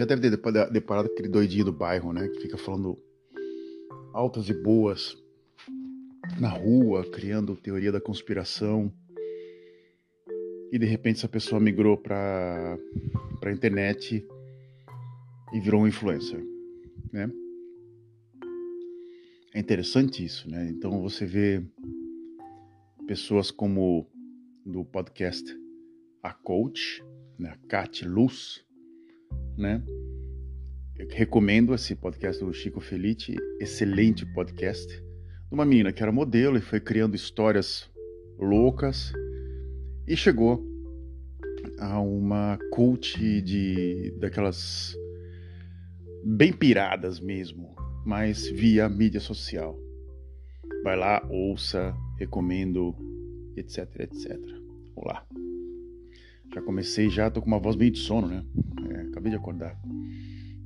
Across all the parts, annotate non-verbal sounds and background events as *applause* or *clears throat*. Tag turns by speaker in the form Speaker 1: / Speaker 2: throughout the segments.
Speaker 1: já deve ter deparado com aquele doidinho do bairro, né? Que fica falando altas e boas na rua, criando teoria da conspiração. E de repente essa pessoa migrou para a internet e virou um influencer, né? É interessante isso, né? Então você vê pessoas como do podcast A Coach, né? Kat Luz, né? Eu recomendo esse podcast do Chico Felice, excelente podcast. Uma menina que era modelo e foi criando histórias loucas e chegou a uma cult de daquelas bem piradas mesmo, mas via mídia social. Vai lá, ouça, recomendo, etc, etc. Olá. Já comecei já, tô com uma voz meio de sono, né? Acabei de acordar.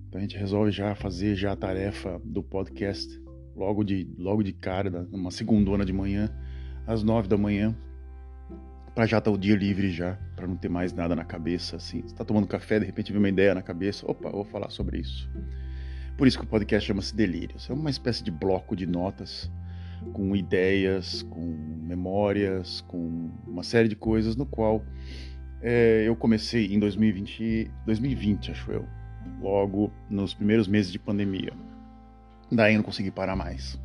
Speaker 1: Então a gente resolve já fazer já a tarefa do podcast logo de, logo de cara, numa segundona de manhã, às nove da manhã, para já estar tá o dia livre já, para não ter mais nada na cabeça, assim. Você tá tomando café, de repente vem uma ideia na cabeça, opa, vou falar sobre isso. Por isso que o podcast chama-se Delírios. É uma espécie de bloco de notas com ideias, com memórias, com uma série de coisas no qual é, eu comecei em 2020, 2020, acho eu, logo nos primeiros meses de pandemia. Daí eu não consegui parar mais.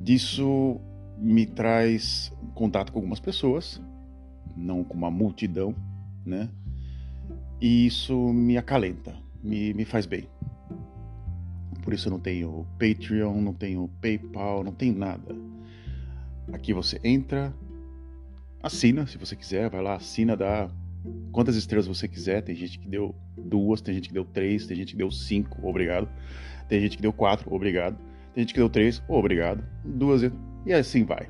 Speaker 1: Disso me traz contato com algumas pessoas, não com uma multidão, né? E isso me acalenta, me, me faz bem. Por isso eu não tenho Patreon, não tenho PayPal, não tenho nada. Aqui você entra, assina se você quiser, vai lá, assina, dá quantas estrelas você quiser. Tem gente que deu duas, tem gente que deu três, tem gente que deu cinco, obrigado. Tem gente que deu quatro, obrigado. Tem gente que deu três, obrigado. Duas, e assim vai.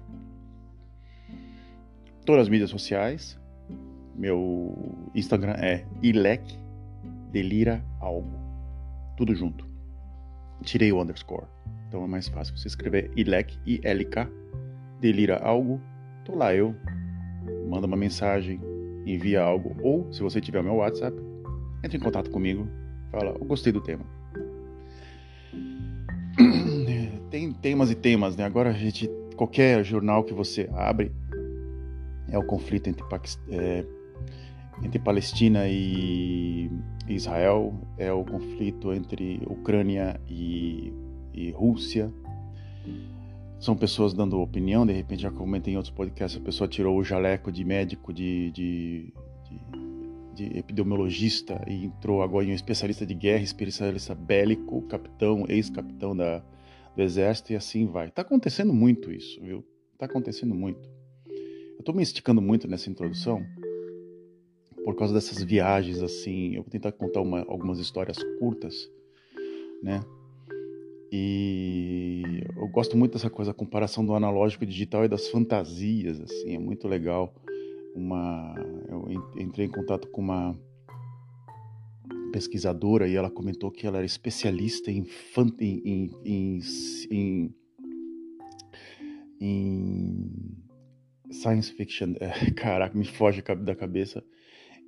Speaker 1: Todas as mídias sociais. Meu Instagram é ilec delira algo. Tudo junto. Tirei o underscore. Então é mais fácil você escrever ilec, I-L-K, delira algo. Tô lá eu. Manda uma mensagem, envia algo. Ou, se você tiver meu WhatsApp, entre em contato comigo. Fala, eu gostei do tema. *clears throat* tem temas e temas, né? Agora a gente, qualquer jornal que você abre é o conflito entre, é, entre Palestina e Israel, é o conflito entre Ucrânia e, e Rússia. São pessoas dando opinião, de repente já comentei em outros podcasts, a pessoa tirou o jaleco de médico, de, de, de, de epidemiologista e entrou agora em um especialista de guerra, especialista bélico, capitão, ex-capitão da, do exército e assim vai. Tá acontecendo muito isso, viu? Tá acontecendo muito. Eu tô me esticando muito nessa introdução por causa dessas viagens assim. Eu vou tentar contar uma, algumas histórias curtas, né? E eu gosto muito dessa coisa, a comparação do analógico digital e das fantasias, assim, é muito legal. Uma, eu entrei em contato com uma pesquisadora e ela comentou que ela era especialista em, em, em, em, em science fiction. É, *laughs* caraca, me foge da cabeça.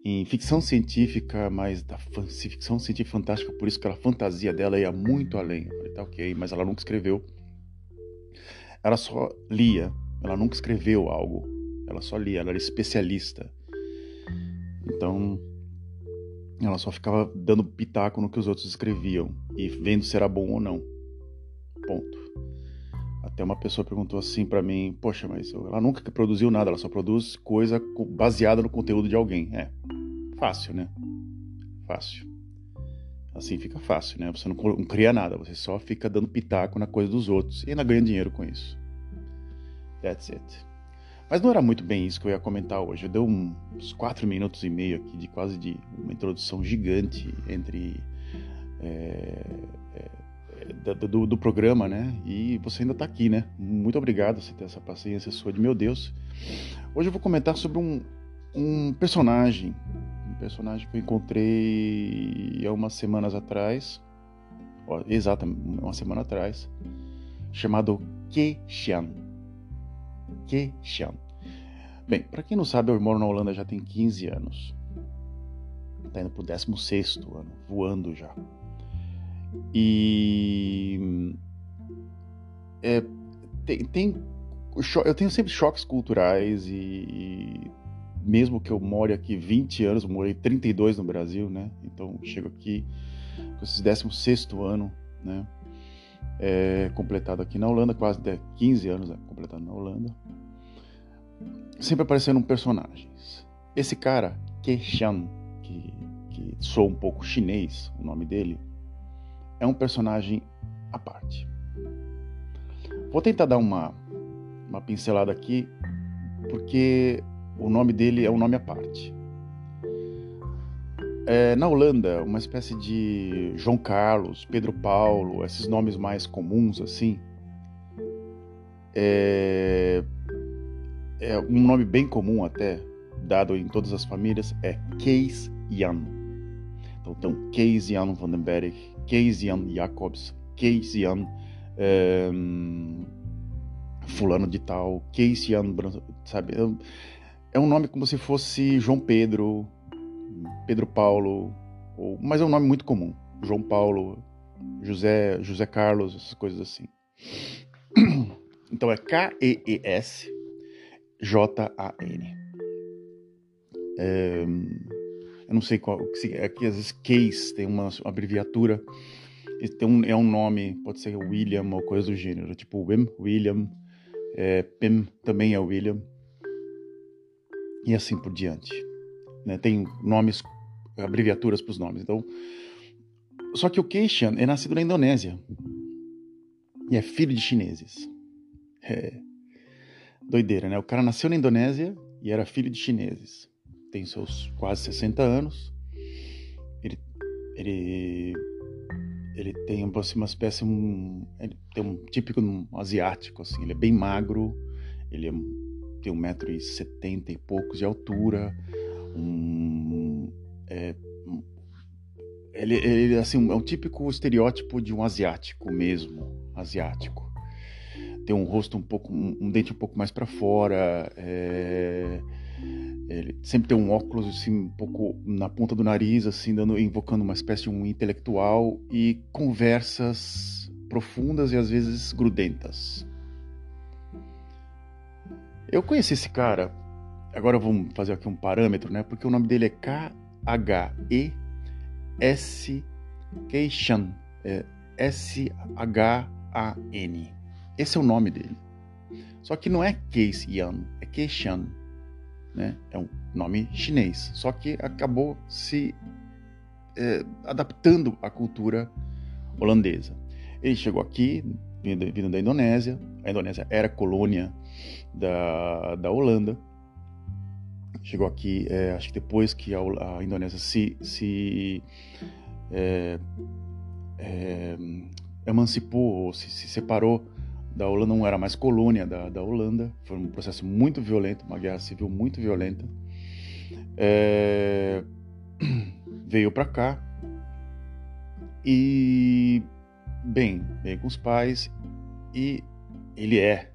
Speaker 1: Em ficção científica, mas da ficção científica fantástica, por isso que a fantasia dela ia muito além. Eu falei, tá ok, mas ela nunca escreveu. Ela só lia, ela nunca escreveu algo. Ela só lia, ela era especialista. Então, ela só ficava dando pitaco no que os outros escreviam e vendo se era bom ou não. Ponto. Até uma pessoa perguntou assim para mim: Poxa, mas ela nunca produziu nada, ela só produz coisa baseada no conteúdo de alguém. É fácil, né? Fácil. Assim fica fácil, né? Você não cria nada, você só fica dando pitaco na coisa dos outros e ainda ganha dinheiro com isso. That's it. Mas não era muito bem isso que eu ia comentar hoje. Eu dei uns quatro minutos e meio aqui de quase de uma introdução gigante entre é, do, do, programa, né? E você ainda está aqui, né? Muito obrigado por ter essa paciência sua de meu Deus. Hoje eu vou comentar sobre um, um personagem, um personagem que eu encontrei há umas semanas atrás, ó, exatamente uma semana atrás, chamado Xian. Keshan. Bem, para quem não sabe, eu moro na Holanda já tem 15 anos. Está indo para o 16 ano, voando já. E é, tem, tem, eu tenho sempre choques culturais e, e, mesmo que eu more aqui 20 anos, morei 32 no Brasil, né? Então chego aqui com esse 16 ano, né? É, completado aqui na Holanda, quase 15 anos né? completado na Holanda. Sempre aparecendo personagens. Esse cara, Keshan, que, que sou um pouco chinês, o nome dele, é um personagem à parte. Vou tentar dar uma, uma pincelada aqui, porque o nome dele é um nome à parte. É, na Holanda, uma espécie de João Carlos, Pedro Paulo, esses nomes mais comuns assim, é, é um nome bem comum até, dado em todas as famílias, é Kees Jan. Então, então Kees Jan van den Berg, Kees Jan Jacobs, Kees Jan é, fulano de tal, Kees Jan, sabe? É, é um nome como se fosse João Pedro, Pedro Paulo, ou, mas é um nome muito comum. João Paulo, José, José Carlos, essas coisas assim. *clears throat* Então é K-E-E-S J-A-N. É, eu não sei qual. Aqui às vezes case tem uma abreviatura. Tem um, é um nome, pode ser William ou coisa do gênero. Tipo Wim, William. É, Pim também é William. E assim por diante né? tem nomes, abreviaturas para os nomes. Então, só que o Keishan é nascido na Indonésia e é filho de chineses. É doideira, né? O cara nasceu na Indonésia e era filho de chineses. Tem seus quase 60 anos. Ele, ele, ele tem uma espécie, um, tem um típico um asiático, assim. Ele é bem magro, ele é, tem 1,70m e poucos de altura, um, é, ele, ele assim é um típico estereótipo de um asiático mesmo, asiático. Tem um rosto um pouco, um, dente um pouco mais para fora. É, ele sempre tem um óculos assim um pouco na ponta do nariz, assim dando, invocando uma espécie de um intelectual e conversas profundas e às vezes grudentas. Eu conheci esse cara Agora vamos fazer aqui um parâmetro, né? Porque o nome dele é K-H-E-S Keishan. É S-H-A-N. Esse é o nome dele. Só que não é Keishan, é Keishan. Né? É um nome chinês. Só que acabou se é, adaptando à cultura holandesa. Ele chegou aqui, vindo, vindo da Indonésia. A Indonésia era colônia da, da Holanda chegou aqui, é, acho que depois que a, a Indonésia se, se é, é, emancipou ou se, se, separou da Holanda, não era mais colônia da, da Holanda, foi um processo muito violento, uma guerra civil muito violenta. É, *clears throat* veio para cá e, bem, veio com os pais e ele é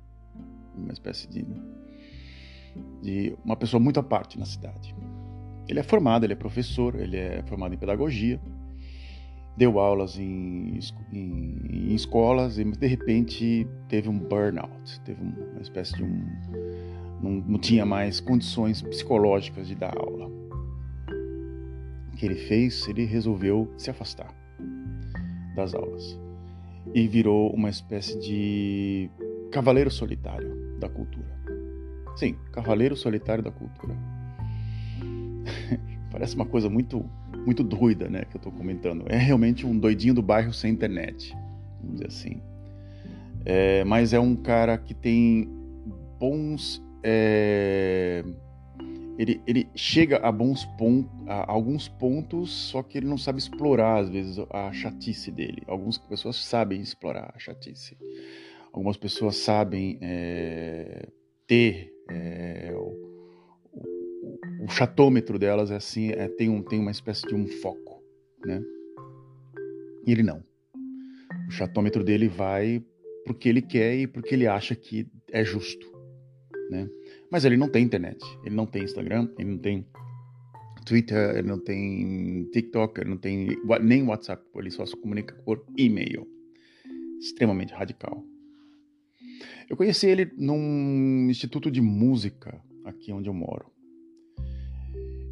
Speaker 1: uma espécie de de uma pessoa muito à parte na cidade. Ele é formado, ele é professor, ele é formado em pedagogia, deu aulas em, em, em escolas e de repente teve um burnout, teve uma espécie de um. Não, não tinha mais condições psicológicas de dar aula. O que ele fez? Ele resolveu se afastar das aulas e virou uma espécie de cavaleiro solitário da cultura. Sim, Cavaleiro Solitário da Cultura. *laughs* Parece uma coisa muito muito doida, né, que eu estou comentando. É realmente um doidinho do bairro sem internet, vamos dizer assim. É, mas é um cara que tem bons. É, ele, ele chega a bons pontos, a alguns pontos, só que ele não sabe explorar às vezes a chatice dele. Algumas pessoas sabem explorar a chatice. Algumas pessoas sabem é, ter é, o, chatômetro delas é assim, é, tem, um, tem uma espécie de um foco, né? E ele não. O chatômetro dele vai porque ele quer e porque ele acha que é justo, né? Mas ele não tem internet, ele não tem Instagram, ele não tem Twitter, ele não tem TikTok, ele não tem nem WhatsApp, ele só se comunica por e-mail. Extremamente radical. Eu conheci ele num instituto de música aqui onde eu moro.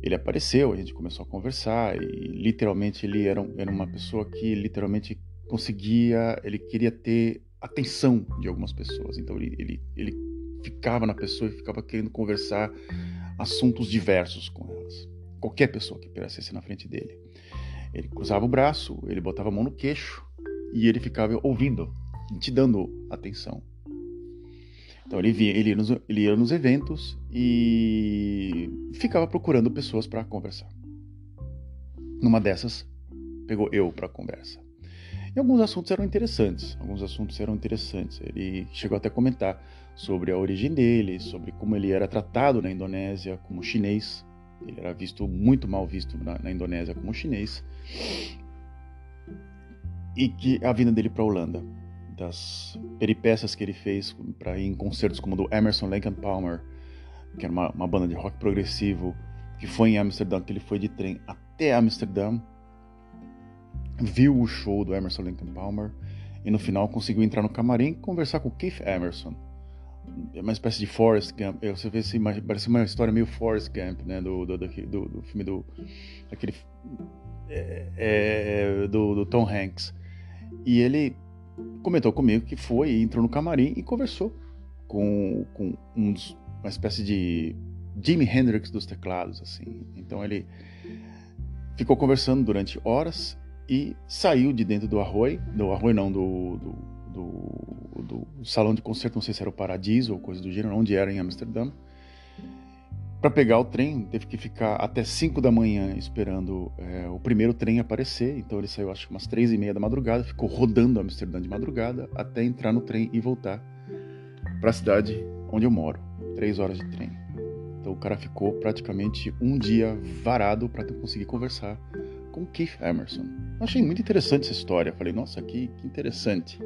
Speaker 1: Ele apareceu, a gente começou a conversar e literalmente ele era, era uma pessoa que literalmente conseguia, ele queria ter atenção de algumas pessoas. Então ele, ele, ele ficava na pessoa e ficava querendo conversar assuntos diversos com elas. Qualquer pessoa que aparecesse na frente dele. Ele cruzava o braço, ele botava a mão no queixo e ele ficava ouvindo, te dando atenção. Então ele, via, ele, ia nos, ele ia nos eventos e ficava procurando pessoas para conversar. Numa dessas, pegou eu para conversa. E alguns assuntos eram interessantes. Alguns assuntos eram interessantes. Ele chegou até a comentar sobre a origem dele, sobre como ele era tratado na Indonésia como chinês. Ele era visto muito mal visto na, na Indonésia como chinês. E que a vinda dele para a Holanda das peripécias que ele fez para ir em concertos como do Emerson Lake and Palmer, que era uma, uma, banda de rock progressivo, que foi em Amsterdã, que ele foi de trem até Amsterdã, viu o show do Emerson Lake and Palmer e no final conseguiu entrar no camarim e conversar com o Keith Emerson. É uma espécie de Forrest Gump. Você vê assim, parece uma história meio Forrest Gump, né? Do, do, do, do filme do. aquele. É, é, do, do Tom Hanks. E ele comentou comigo que foi, entrou no camarim e conversou com, com um uma espécie de Jimi Hendrix dos teclados, assim. Então ele ficou conversando durante horas e saiu de dentro do Arroio, do Arroio não, do, do, do, do salão de concerto, não sei se era o Paradiso ou coisa do gênero, onde era em Amsterdã para pegar o trem, teve que ficar até 5 da manhã esperando é, o primeiro trem aparecer. Então ele saiu, acho que umas 3 e meia da madrugada, ficou rodando Amsterdã de madrugada até entrar no trem e voltar para a cidade onde eu moro. Três horas de trem. Então o cara ficou praticamente um dia varado para conseguir conversar com Keith Emerson. Achei muito interessante essa história. Falei, nossa, que, que interessante.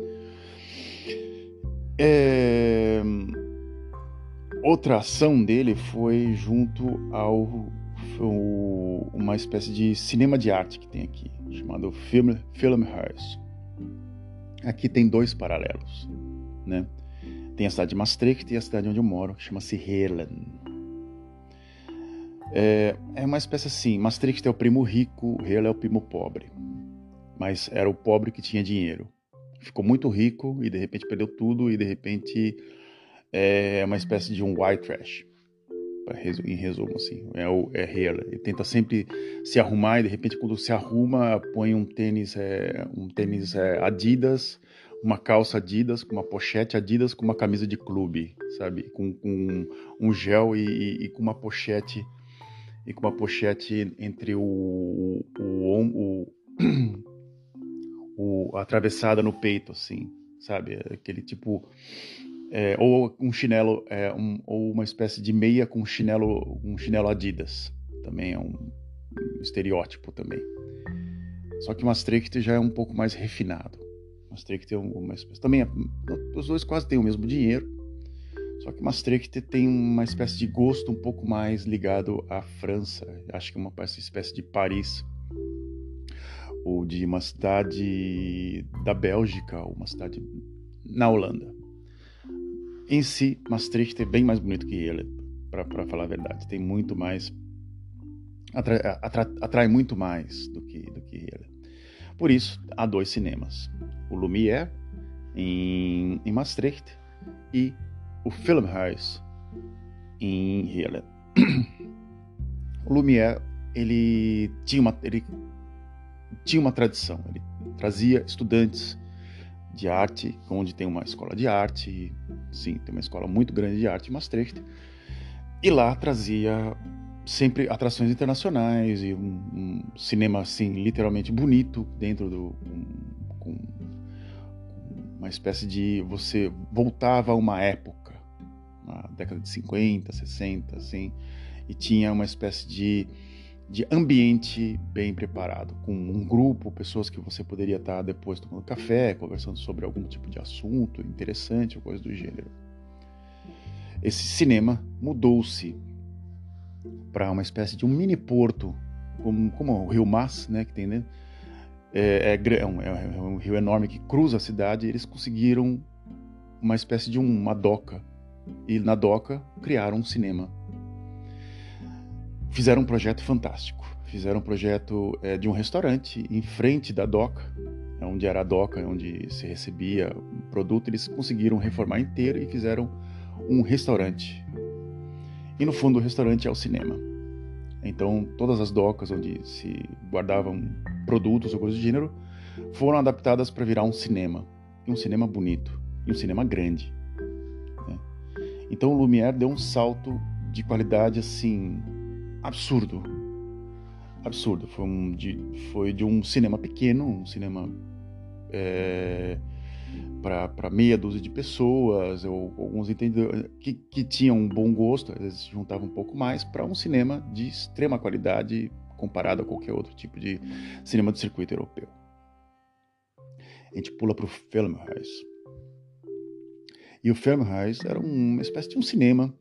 Speaker 1: É outra ação dele foi junto ao, uma espécie de cinema de arte que tem aqui, chamado Film, Filmhuis. Aqui tem dois paralelos, né? Tem a cidade de Maastricht e a cidade onde eu moro, que chama-se Heerlen. É, é uma espécie assim, Maastricht é o primo rico, Heerlen é o primo pobre. Mas era o pobre que tinha dinheiro. Ficou muito rico e de repente perdeu tudo e de repente é uma espécie de um white trash. Em resumo, assim, é o é. Ele tenta sempre se arrumar e de repente quando se arruma põe um tênis, é, um tênis é, Adidas, uma calça Adidas com uma pochete Adidas com uma camisa de clube, sabe, com, com um gel e, e, e, com uma pochete e com uma pochete entre o, o, o, o, *clears throat* o atravessada no peito, assim, sabe, aquele tipo é, ou um chinelo, é, um, ou uma espécie de meia com chinelo, um chinelo Adidas. Também é um, um estereótipo também. Só que Maastricht já é um pouco mais refinado. Maastricht tem uma espécie, também é, os dois quase têm o mesmo dinheiro. Só que Maastricht tem uma espécie de gosto um pouco mais ligado à França. Acho que é uma espécie de Paris ou de uma cidade da Bélgica, ou uma cidade na Holanda. Em si, Maastricht é bem mais bonito que ele, para falar a verdade. Tem muito mais. Atrai, atrai, atrai, muito mais do que, do que ele. Por isso, há dois cinemas: o Lumière, em, em Maastricht, e o Filmhuis, em Heerlen. O Lumière, ele tinha uma, ele tinha uma tradição, ele trazia estudantes de arte, onde tem uma escola de arte, sim, tem uma escola muito grande de arte em Maastricht, e lá trazia sempre atrações internacionais e um, um cinema assim literalmente bonito dentro do um, com uma espécie de você voltava a uma época, na década de 50, 60, assim, e tinha uma espécie de de ambiente bem preparado, com um grupo, pessoas que você poderia estar depois tomando café, conversando sobre algum tipo de assunto interessante ou coisa do gênero. Esse cinema mudou-se para uma espécie de um mini porto, como, como o Rio Mas, né, que tem, né? É, é, é, um, é, um, rio enorme que cruza a cidade. Eles conseguiram uma espécie de uma doca e na doca criaram um cinema. Fizeram um projeto fantástico. Fizeram um projeto é, de um restaurante em frente da doca, onde era a doca, onde se recebia produto. Eles conseguiram reformar inteiro e fizeram um restaurante. E no fundo, o restaurante é o cinema. Então, todas as docas onde se guardavam produtos ou coisas do gênero foram adaptadas para virar um cinema. E um cinema bonito. E um cinema grande. Né? Então, o Lumière deu um salto de qualidade assim absurdo. Absurdo. Foi, um, de, foi de um cinema pequeno, um cinema. É, para meia dúzia de pessoas, ou alguns entendedores que, que tinham um bom gosto, às vezes juntavam um pouco mais, para um cinema de extrema qualidade comparado a qualquer outro tipo de cinema de circuito europeu. A gente pula para o Filmhuis. E o Filmhuis era uma espécie de um cinema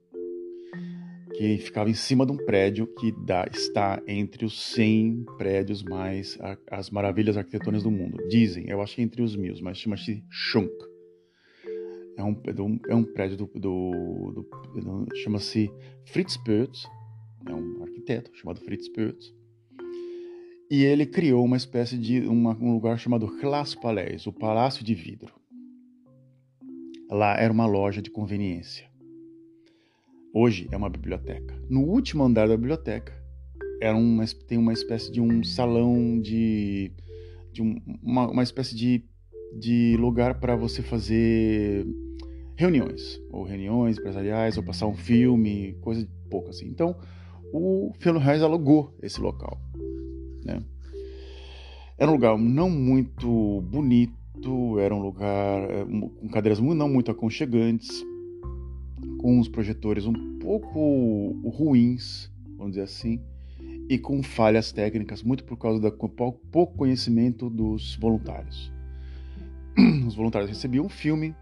Speaker 1: que ficava em cima de um prédio que dá, está entre os 100 prédios mais as maravilhas arquitetônicas do mundo. Dizem, eu acho que entre os mil, mas chama-se Schunk. É um, é um prédio do, do, do chama-se Fritz Perls, é um arquiteto chamado Fritz Perls. E ele criou uma espécie de uma, um lugar chamado Glaspalais, o Palácio de Vidro. Lá era uma loja de conveniência. Hoje é uma biblioteca. No último andar da biblioteca era uma, tem uma espécie de um salão de, de um, uma, uma espécie de, de lugar para você fazer reuniões, ou reuniões empresariais, ou passar um filme, coisa de pouco assim. Então, o Fernando Reis alugou esse local. Né? Era um lugar não muito bonito, era um lugar eh, com cadeiras não muito aconchegantes, com os projetores um pouco ruins, vamos dizer assim, e com falhas técnicas, muito por causa do pouco conhecimento dos voluntários. *clears throat* Os voluntários recebiam um filme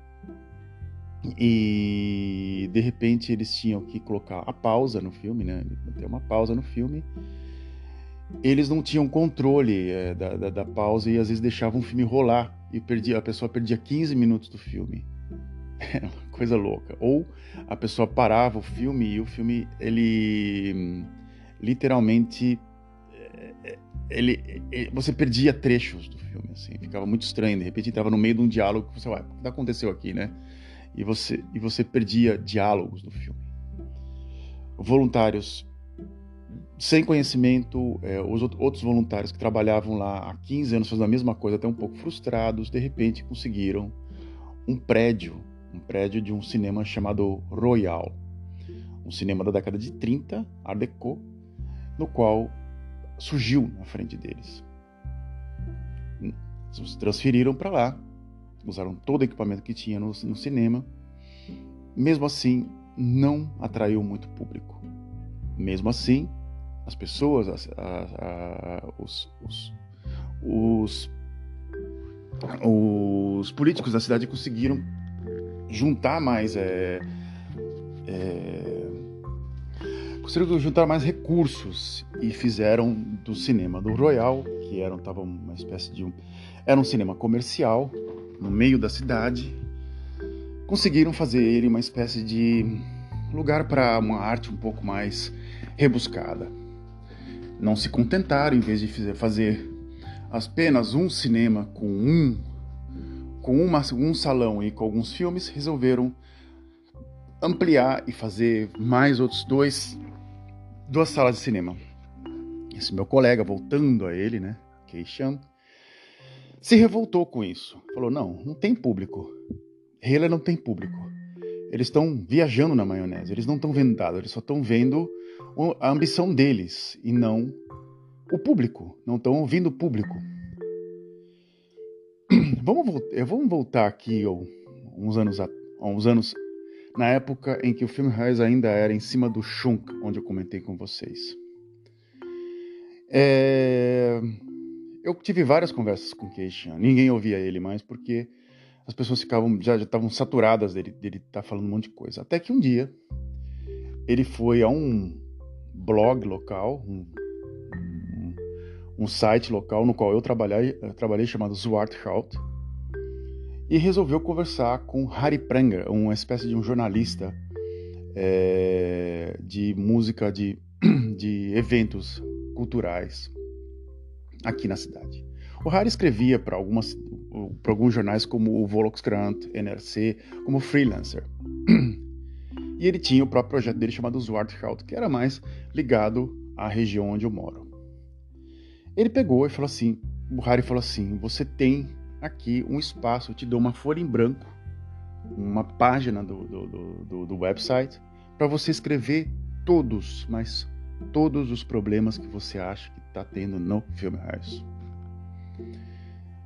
Speaker 1: e de repente eles tinham que colocar a pausa no filme, né? Ter uma pausa no filme. Eles não tinham controle é, da, da, da, pausa e às vezes deixavam o filme rolar e perdia, a pessoa perdia 15 minutos do filme. *laughs* Uma coisa louca. Ou a pessoa parava o filme e o filme, ele literalmente. Eh, ele, ele, você perdia trechos do filme, assim, ficava muito estranho. De repente estava no meio de um diálogo você, ué, o que aconteceu aqui, né? E você, e você perdia diálogos do filme. Voluntários sem conhecimento, é, os outros voluntários que trabalhavam lá há 15 anos fazendo a mesma coisa, até um pouco frustrados, de repente conseguiram um prédio um prédio de um cinema chamado Royal, um cinema da década de 30, Art Deco, no qual surgiu na frente deles. Se transferiram para lá, usaram todo o equipamento que tinha no, no cinema. Mesmo assim, não atraiu muito público. Mesmo assim, as pessoas, as, a, a, os, os, os, os políticos da cidade conseguiram juntar mais. É, é, conseguiram juntar mais recursos e fizeram do cinema do Royal, que era tava uma espécie de um, era um cinema comercial no meio da cidade, conseguiram fazer ele uma espécie de lugar para uma arte um pouco mais rebuscada. Não se contentaram, em vez de fazer apenas um cinema com um com uma, um salão e com alguns filmes, resolveram ampliar e fazer mais outros dois, duas salas de cinema. Esse meu colega, voltando a ele, né, Keishan, se revoltou com isso. Falou: não, não tem público. Hela não tem público. Eles estão viajando na maionese, eles não estão vendo dado, eles só estão vendo a ambição deles e não o público, não estão ouvindo o público. *clears throat* Vamos, vamos voltar aqui uns anos, uns anos na época em que o filme Reis ainda era em cima do Shunk, onde eu comentei com vocês. É... Eu tive várias conversas com Keishan, ninguém ouvia ele mais porque as pessoas ficavam já estavam saturadas dele dele tá falando um monte de coisa. Até que um dia ele foi a um blog local, um, um, site local no qual eu trabalhei, eu trabalhei chamado Zwarthout, e resolveu conversar com Harry Prenger, uma espécie de um jornalista é, de música, de, *clears throat* de eventos culturais aqui na cidade. O Harry escrevia para alguns jornais como o Volkskrant, NRC, como freelancer. *clears throat* E ele tinha o próprio projeto dele chamado Zwarthout, que era mais ligado à região onde eu moro. Ele pegou e falou assim, Harry falou assim, você tem aqui um espaço, eu te dou uma folha em branco, uma página do, do, do, do website, para você escrever todos, mas todos os problemas que você acha que está tendo no Film House.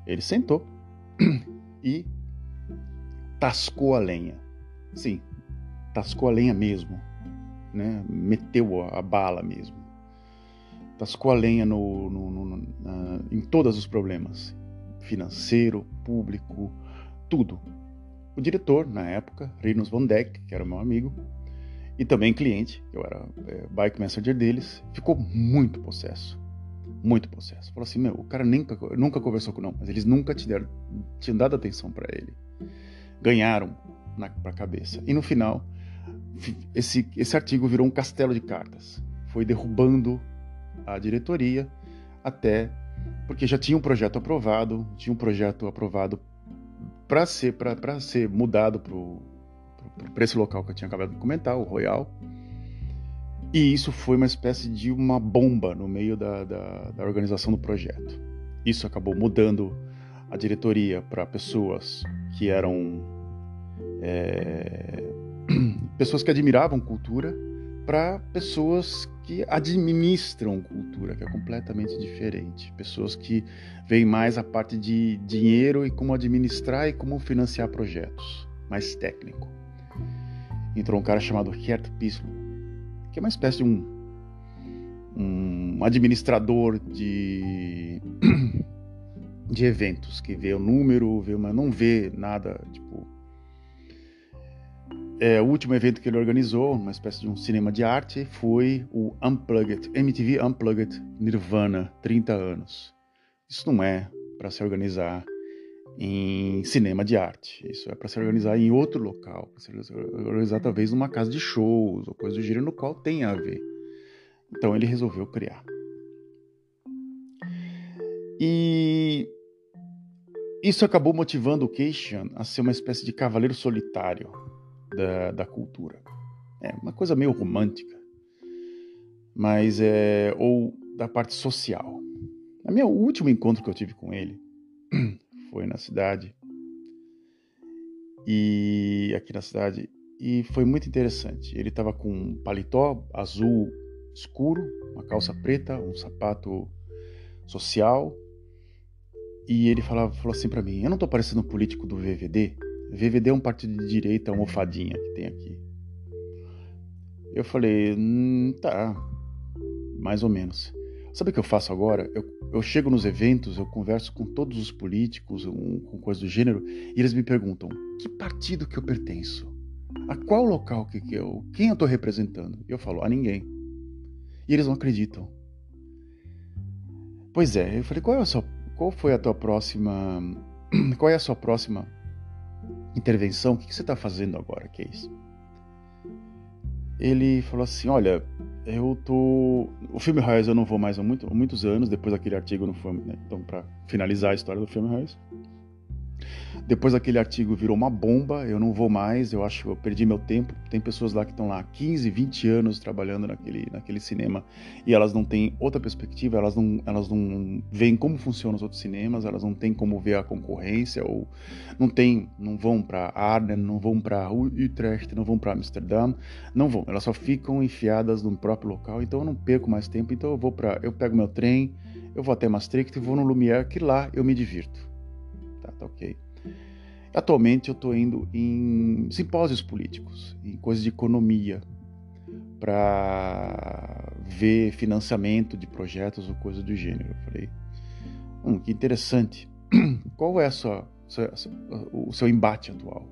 Speaker 1: Ele sentou *clears throat* e tascou a lenha. Sim, tascou a lenha mesmo, né? meteu a, a bala mesmo. Tascou a lenha no, no, no, na, em todos os problemas, financeiro, público, tudo. O diretor, na época, Rinus von Deck, que era meu amigo, e também cliente, eu era é, bike messenger deles, ficou muito possesso. Muito possesso. Falou assim: meu, o cara nunca, nunca conversou com não, mas eles nunca te deram, tinham dado atenção para ele. Ganharam na pra cabeça. E no final, esse, esse artigo virou um castelo de cartas. Foi derrubando a diretoria até porque já tinha um projeto aprovado, tinha um projeto aprovado para ser ser mudado para esse local que eu tinha acabado de comentar, o Royal. E isso foi uma espécie de uma bomba no meio da, da, da organização do projeto. Isso acabou mudando a diretoria para pessoas que eram é, *clears throat* pessoas que admiravam cultura para pessoas que administram cultura, que é completamente diferente. Pessoas que veem mais a parte de dinheiro e como administrar e como financiar projetos, mais técnico. Entrou um cara chamado Gert Pislo, que é uma espécie de um, um administrador de, *clears throat* de eventos, que vê o número, vê, mas não vê nada, tipo, é, o último evento que ele organizou, uma espécie de um cinema de arte, foi o Unplugged, MTV Unplugged Nirvana, 30 anos. Isso não é para se organizar em cinema de arte. Isso é para se organizar em outro local, para se organizar talvez numa casa de shows ou coisa do gênero no qual tem a ver. Então ele resolveu criar. E isso acabou motivando o Keishan a ser uma espécie de cavaleiro solitário da, da cultura. É uma coisa meio romântica, mas é ou da parte social. A minha, último encontro que eu tive com ele *clears throat* foi na cidade e aqui na cidade e foi muito interessante. Ele estava com um paletó azul escuro, uma calça preta, um sapato social e ele falava, falou assim para mim: "Eu não estou parecendo um político do VVD?" VVD é um partido de direita almofadinha que tem aqui. Eu falei, hum, tá, mais ou menos. Sabe o que eu faço agora? Eu, eu chego nos eventos, eu converso com todos os políticos, um, com coisas do gênero, e eles me perguntam: que partido que eu pertenço? A qual local que, que eu. Quem eu estou representando? E eu falo: a ninguém. E eles não acreditam. Pois é, eu falei: qual, é a sua, qual foi a tua próxima. *clears throat* Qual é a sua próxima intervenção, o que, você está fazendo agora, Case? Ele falou assim, olha, eu tô... O filme Raiz eu não vou mais há, muito, muitos anos, depois daquele artigo no filme, né? Então, para finalizar a história do filme Raiz. Depois aquele artigo virou uma bomba, eu não vou mais, eu acho que eu perdi meu tempo. Tem pessoas lá que estão lá 15, 20 anos trabalhando naquele, naquele cinema e elas não têm outra perspectiva, elas não, elas não veem como funcionam os outros cinemas, elas não têm como ver a concorrência ou não tem, não vão para Arnhem, não vão para Utrecht, não vão para Amsterdã, não vão, elas só ficam enfiadas no próprio local. Então eu não perco mais tempo, então eu vou para, eu pego meu trem, eu vou até Maastricht e vou no Lumière que lá eu me divirto. Tá, ok. Atualmente eu estou indo em simpósios políticos, em coisas de economia, para ver financiamento de projetos ou coisas do gênero. Eu falei, hum, que interessante. *clears throat* Qual é a sua, o seu embate atual?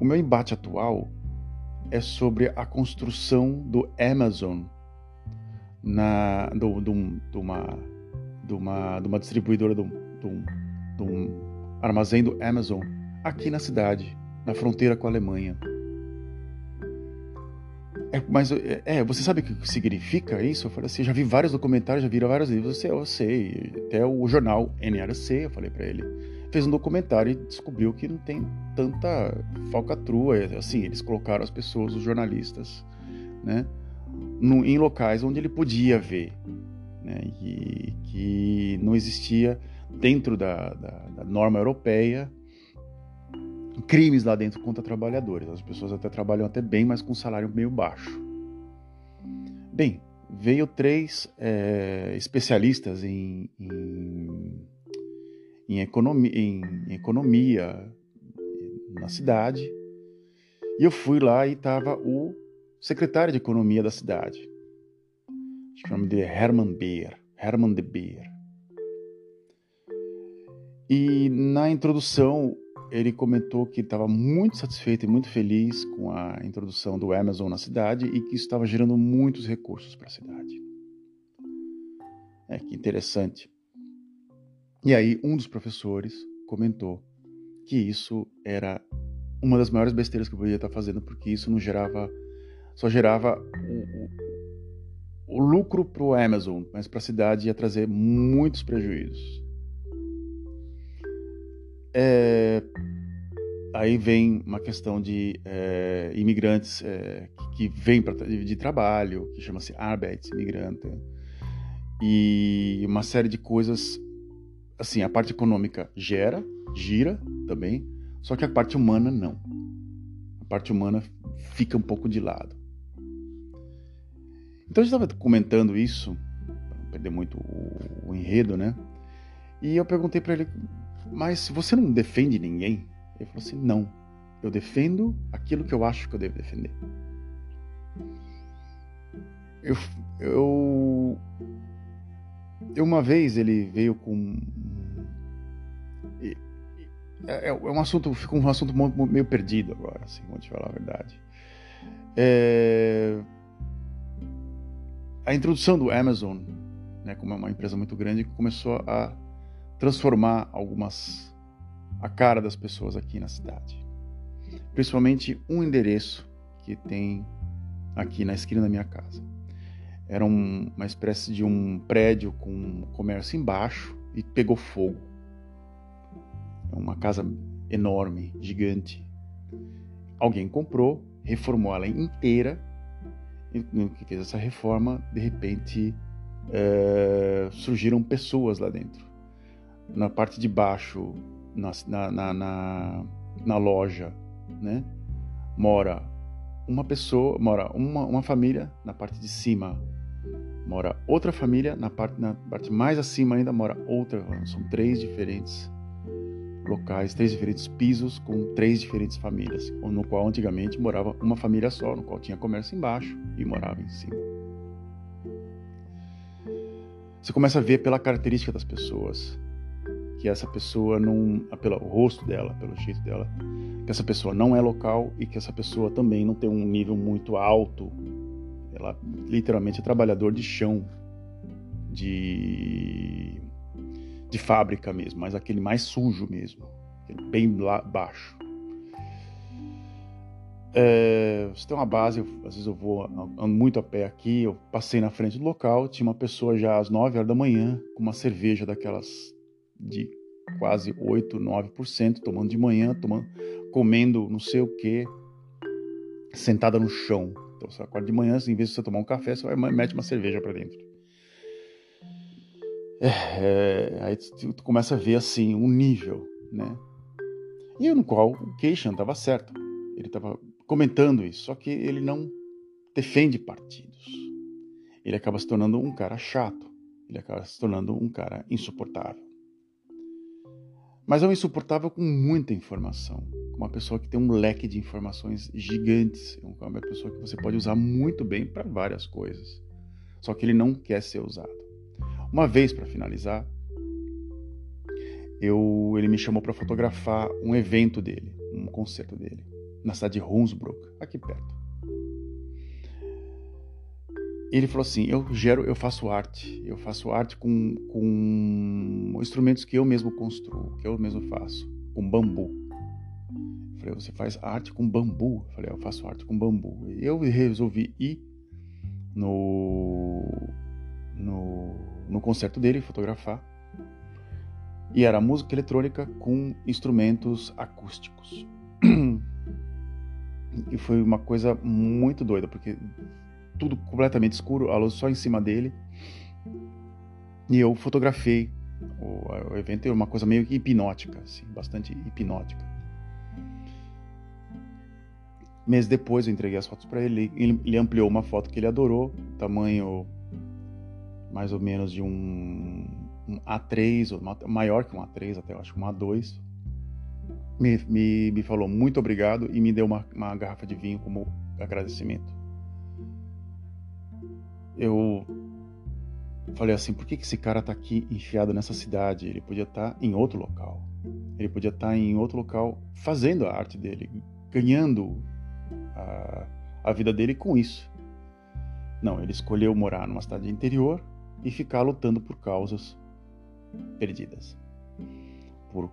Speaker 1: O meu embate atual é sobre a construção do Amazon na do, do, de, uma, de, uma, de uma distribuidora do, do, do armazém do Amazon aqui na cidade, na fronteira com a Alemanha. É, mas é, você sabe o que significa isso? Eu falei assim, já vi vários documentários, já vi vários livros, eu sei. Até o jornal NRC, eu falei para ele, fez um documentário e descobriu que não tem tanta falcatrua, assim, eles colocaram as pessoas, os jornalistas, né, no, em locais onde ele podia ver, né, e que não existia dentro da, da, da norma europeia crimes lá dentro contra trabalhadores. As pessoas até trabalham até bem, mas com salário meio baixo. Bem, veio três é, especialistas em, em, em, economia, em, economia na cidade e eu fui lá e estava o secretário de economia da cidade. Acho que o é Beer. Herman de Beer. E na introdução ele comentou que estava muito satisfeito e muito feliz com a introdução do Amazon na cidade e que estava gerando muitos recursos para a cidade. É que interessante. E aí um dos professores comentou que isso era uma das maiores besteiras que eu podia estar fazendo porque isso não gerava só gerava o, o, o lucro para o Amazon, mas para a cidade ia trazer muitos prejuízos. É, aí vem uma questão de é, imigrantes é, que, que vêm de, de, trabalho, que chama-se Arbeitsmigrante, e uma série de coisas. Assim, a parte econômica gera, gira também, só que a parte humana não. A parte humana fica um pouco de lado. Então gente estava comentando isso, para não perder muito o, o enredo, né? E eu perguntei para ele mas você não defende ninguém? Ele falou assim: não, eu defendo aquilo que eu acho que eu devo defender. Eu, eu, eu uma vez ele veio com é, é, um assunto ficou um assunto meio perdido agora, assim, vou te falar a verdade. É, a introdução do Amazon, né, como é uma empresa muito grande, começou a transformar algumas a cara das pessoas aqui na cidade. Principalmente um endereço que tem aqui na esquina da minha casa. Era um, uma espécie de um prédio com comércio embaixo e pegou fogo. É uma casa enorme, gigante. Alguém comprou, reformou ela inteira e que fez essa reforma, de repente é, surgiram pessoas lá dentro na parte de baixo, na, na, na, na loja, né? Mora uma pessoa, mora uma, uma família na parte de cima, mora outra família na parte, na parte mais acima ainda mora outra, são três diferentes locais, três diferentes pisos com três diferentes famílias, no qual antigamente morava uma família só, no qual tinha comércio embaixo e morava em cima. Você começa a ver pela característica das pessoas, que essa pessoa não, pelo rosto dela, pelo jeito dela, que essa pessoa não é local e que essa pessoa também não tem um nível muito alto. Ela literalmente é trabalhador de chão, de de fábrica mesmo, mas aquele mais sujo mesmo, bem lá baixo. É, você tem uma base, eu, às vezes eu vou ando muito a pé aqui, eu passei na frente do local, tinha uma pessoa já às 9 horas da manhã com uma cerveja daquelas de quase 8, 9%, tomando de manhã, tomando, comendo não sei o que, sentada no chão. Então você acorda de manhã, em vez de você tomar um café, você vai mete uma cerveja para dentro. É, é, aí tu, começa a ver assim um nível, né? E no qual o Keishan estava certo. Ele estava comentando isso, só que ele não defende partidos. Ele acaba se tornando um cara chato. Ele acaba se tornando um cara insuportável. Mas é um insuportável com muita informação. Uma pessoa que tem um leque de informações gigantes. É uma pessoa que você pode usar muito bem para várias coisas. Só que ele não quer ser usado. Uma vez, para finalizar, eu, ele me chamou para fotografar um evento dele, um concerto dele, na cidade de Hunsbrook, aqui perto. Ele falou assim: eu gero, eu faço arte, eu faço arte com, com instrumentos que eu mesmo construo, que eu mesmo faço, com bambu. Eu falei: você faz arte com bambu? Eu falei: eu faço arte com bambu. E eu resolvi ir no, no, no concerto dele, fotografar. E era música eletrônica com instrumentos acústicos. *clears throat* E foi uma coisa muito doida, porque tudo completamente escuro, a luz só em cima dele. E eu fotografei o, o evento, é uma coisa meio que hipnótica, assim, bastante hipnótica. Mês depois eu entreguei as fotos para ele, ele, ele ampliou uma foto que ele adorou, tamanho mais ou menos de um, um A3, ou maior que um A3 até, eu acho um A2. Me, me, me falou muito obrigado e me deu uma, uma garrafa de vinho como agradecimento eu falei assim, por que, esse cara está aqui enfiado nessa cidade? Ele podia estar tá em outro local. Ele podia estar tá em outro local fazendo a arte dele, ganhando a, a vida dele com isso. Não, ele escolheu morar numa cidade interior e ficar lutando por causas perdidas. Por,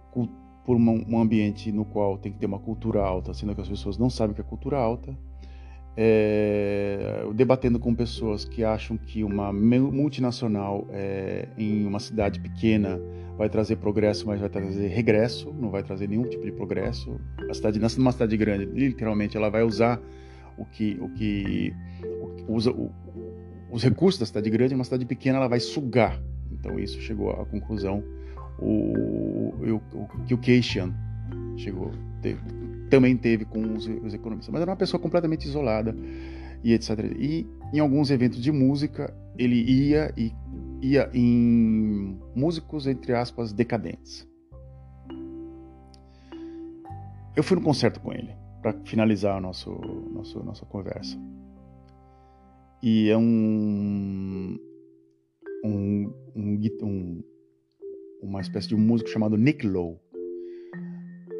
Speaker 1: por um ambiente no qual tem que ter uma cultura alta, sendo que as pessoas não sabem o que é cultura alta, é, debatendo com pessoas que acham que uma multinacional é, em uma cidade pequena vai trazer progresso, mas vai trazer regresso, não vai trazer nenhum tipo de progresso. A cidade, numa cidade grande, literalmente, ela vai usar o que, o que, o que usa o, os recursos da cidade grande, uma cidade pequena ela vai sugar. Então isso chegou à conclusão o, o, o que o Keishan chegou também teve com os, os economistas. Mas era uma pessoa completamente isolada e etc. E em alguns eventos de música ele ia e ia em músicos entre aspas decadentes. Eu fui no concerto com ele para finalizar a nosso, nosso nossa conversa. E é um um, um, um uma espécie de um músico chamado Nick Lowe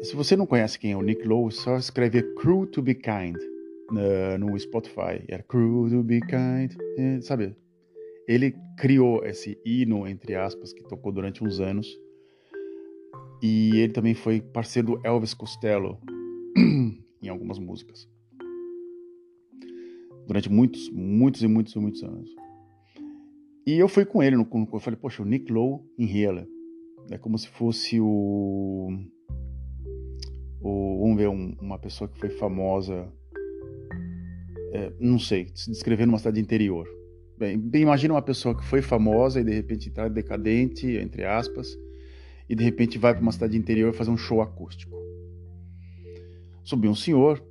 Speaker 1: se você não conhece quem é o Nick Lowe, só escreve Crew to be Kind no, Spotify. Era Crew to be Kind, é, sabe? Ele criou esse hino, entre aspas, que tocou durante uns anos. E ele também foi parceiro do Elvis Costello *clears throat* em algumas músicas. Durante muitos, muitos e muitos e muitos anos. E eu fui com ele, no, eu falei, poxa, o Nick Lowe em Hela. É como se fosse o ou vamos ver um, uma pessoa que foi famosa, é, não sei, se descrever numa cidade interior. Bem, bem, imagina uma pessoa que foi famosa e de repente está decadente, entre aspas, e de repente vai para uma cidade interior fazer um show acústico. Subiu um senhor,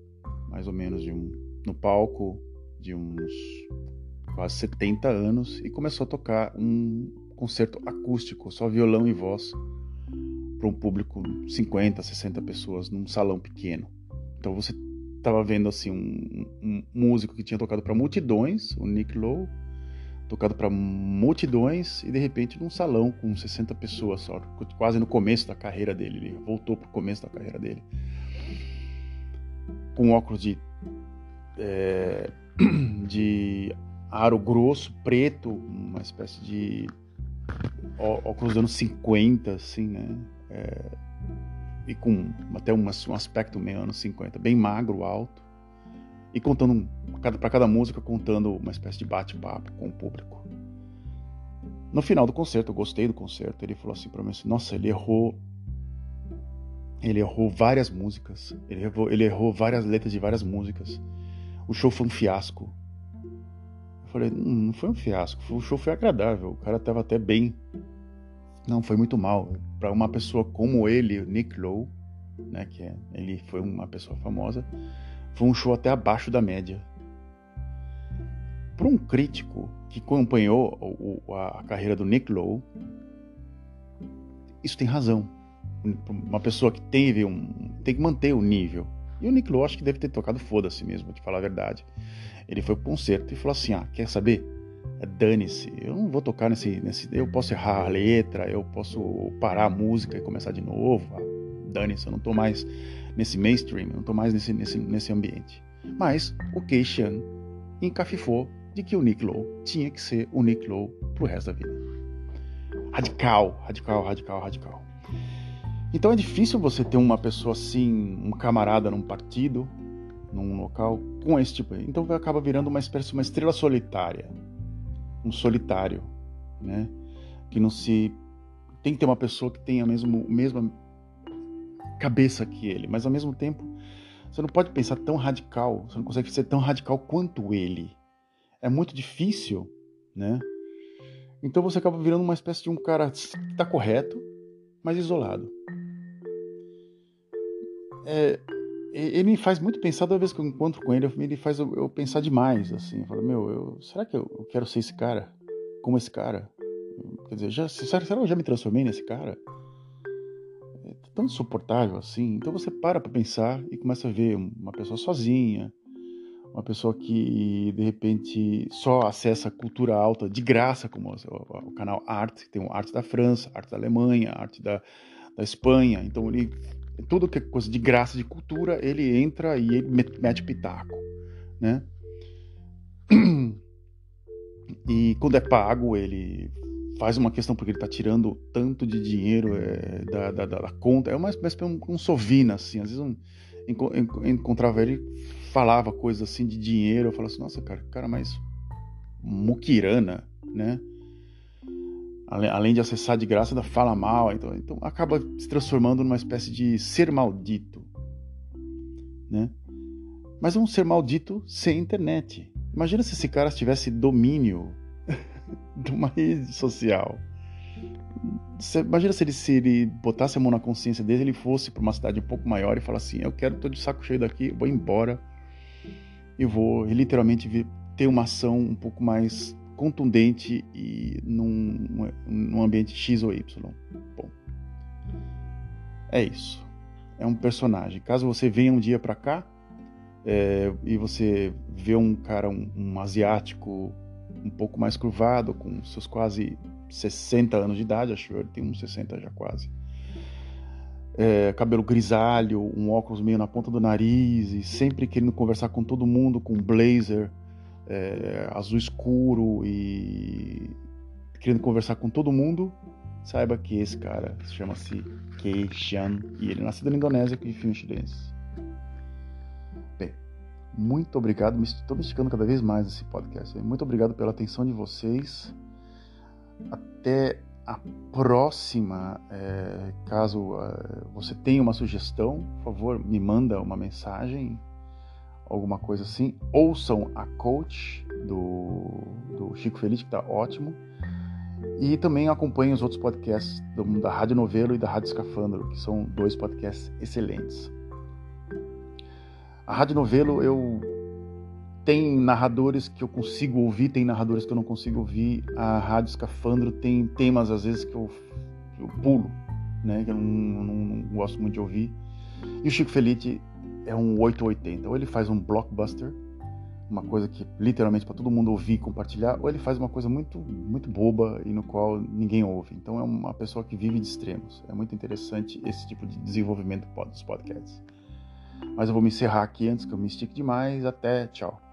Speaker 1: mais ou menos de um, no palco, de uns quase 70 anos, e começou a tocar um concerto acústico, só violão e voz, para um público 50, 60 pessoas num salão pequeno. Então você estava vendo assim um, um, músico que tinha tocado para multidões, o Nick Lowe, tocado para multidões e de repente num salão com 60 pessoas só, quase no começo da carreira dele, ele voltou para o começo da carreira dele, com óculos de é, *clears throat* de aro grosso, preto, uma espécie de óculos dos anos 50, assim, né? É, e com até um, um aspecto meio anos 50, bem magro, alto, e contando para cada música contando uma espécie de bate-papo com o público. No final do concerto, eu gostei do concerto, ele falou assim para mim assim, nossa, ele errou ele errou várias músicas, ele errou, ele errou várias letras de várias músicas. O show foi um fiasco. Eu falei, hum, não foi um fiasco, o show foi agradável, o cara tava até bem não, foi muito mal. Para uma pessoa como ele, Nick Lowe, né, que é, ele foi uma pessoa famosa, foi um show até abaixo da média. Para um crítico que acompanhou o, a, carreira do Nick Lowe, isso tem razão. Uma pessoa que teve um, tem que manter o nível. E o Nick Lowe acho que deve ter tocado foda-se mesmo, de falar a verdade. Ele foi pro concerto e falou assim: ah, quer saber? Dane-se, eu não vou tocar nesse, nesse. Eu posso errar a letra, eu posso parar a música e começar de novo. Ah, dane-se, eu não tô mais nesse mainstream, eu não tô mais nesse, nesse, nesse ambiente. Mas o Keishan encafifou de que o Nick Lowe tinha que ser o Nick Lowe pro resto da vida. Radical, radical, radical, radical. Então é difícil você ter uma pessoa assim, um camarada num partido, num local, com esse tipo. Então acaba virando uma espécie uma estrela solitária. Um solitário, né? Que não se. Tem que ter uma pessoa que tenha a mesmo, mesma cabeça que ele, mas ao mesmo tempo você não pode pensar tão radical, você não consegue ser tão radical quanto ele. É muito difícil, né? Então você acaba virando uma espécie de um cara que está correto, mas isolado. É, ele me faz muito pensar, toda vez que eu encontro com ele, ele faz eu, eu pensar demais, assim. Eu falo, meu, eu, será que eu, eu, quero ser esse cara? Como esse cara? Quer dizer, já, será, que eu já me transformei nesse cara? É tão insuportável assim. Então você para pra pensar e começa a ver uma pessoa sozinha, uma pessoa que de repente só acessa cultura alta de graça, como o, o canal Arte, tem Arte da França, Arte da Alemanha, Arte da, da Espanha. Então ele tudo que é coisa de graça, de cultura, ele entra e ele mete pitaco, né? E quando é pago, ele faz uma questão porque ele está tirando tanto de dinheiro é, da, da, da, conta. É uma espécie de um, um sovina, assim. Às vezes um, encontrava ele, falava coisas assim de dinheiro. Eu falava assim, nossa, cara, cara mais muquirana, né? Além de acessar de graça, ainda fala mal, então, então acaba se transformando numa espécie de ser maldito, né? Mas é um ser maldito sem internet. Imagina se esse cara tivesse domínio *laughs* de uma rede social. Imagina se ele, se ele botasse a mão na consciência dele, ele fosse para uma cidade um pouco maior e falasse assim: Eu quero, tô de saco cheio daqui, vou embora e vou literalmente ter uma ação um pouco mais contundente e num, num ambiente X ou Y. Bom, é isso. É um personagem. Caso você venha um dia para cá é, e você vê um cara, um, um, asiático um pouco mais curvado, com seus quase 60 anos de idade, acho que ele tem uns 60 já quase. É, cabelo grisalho, um óculos meio na ponta do nariz e sempre querendo conversar com todo mundo com blazer é, azul escuro e querendo conversar com todo mundo, saiba que esse cara chama-se Kei Xian e ele é nasceu na Indonésia com filmes chineses. Bem, muito obrigado, estou me esticando cada vez mais esse podcast. Muito obrigado pela atenção de vocês. Até a próxima. É, caso é, você tenha uma sugestão, por favor, me manda uma mensagem alguma coisa assim, ouçam a coach do, do Chico Feliz, que está ótimo. E também acompanhem os outros podcasts do, da Rádio Novelo e da Rádio Escafandro, que são dois podcasts excelentes. A Rádio Novelo eu tem narradores que eu consigo ouvir, tem narradores que eu não consigo ouvir. A Rádio Escafandro tem temas às vezes que eu, eu pulo, né, que eu não, não, não, gosto muito de ouvir. E o Chico Feliz é um 880. Ou ele faz um blockbuster, uma coisa que literalmente para todo mundo ouvir e compartilhar, ou ele faz uma coisa muito muito boba e no qual ninguém ouve. Então é uma pessoa que vive de extremos. É muito interessante esse tipo de desenvolvimento dos podcasts. Mas eu vou me encerrar aqui antes que eu me estique demais. Até, tchau.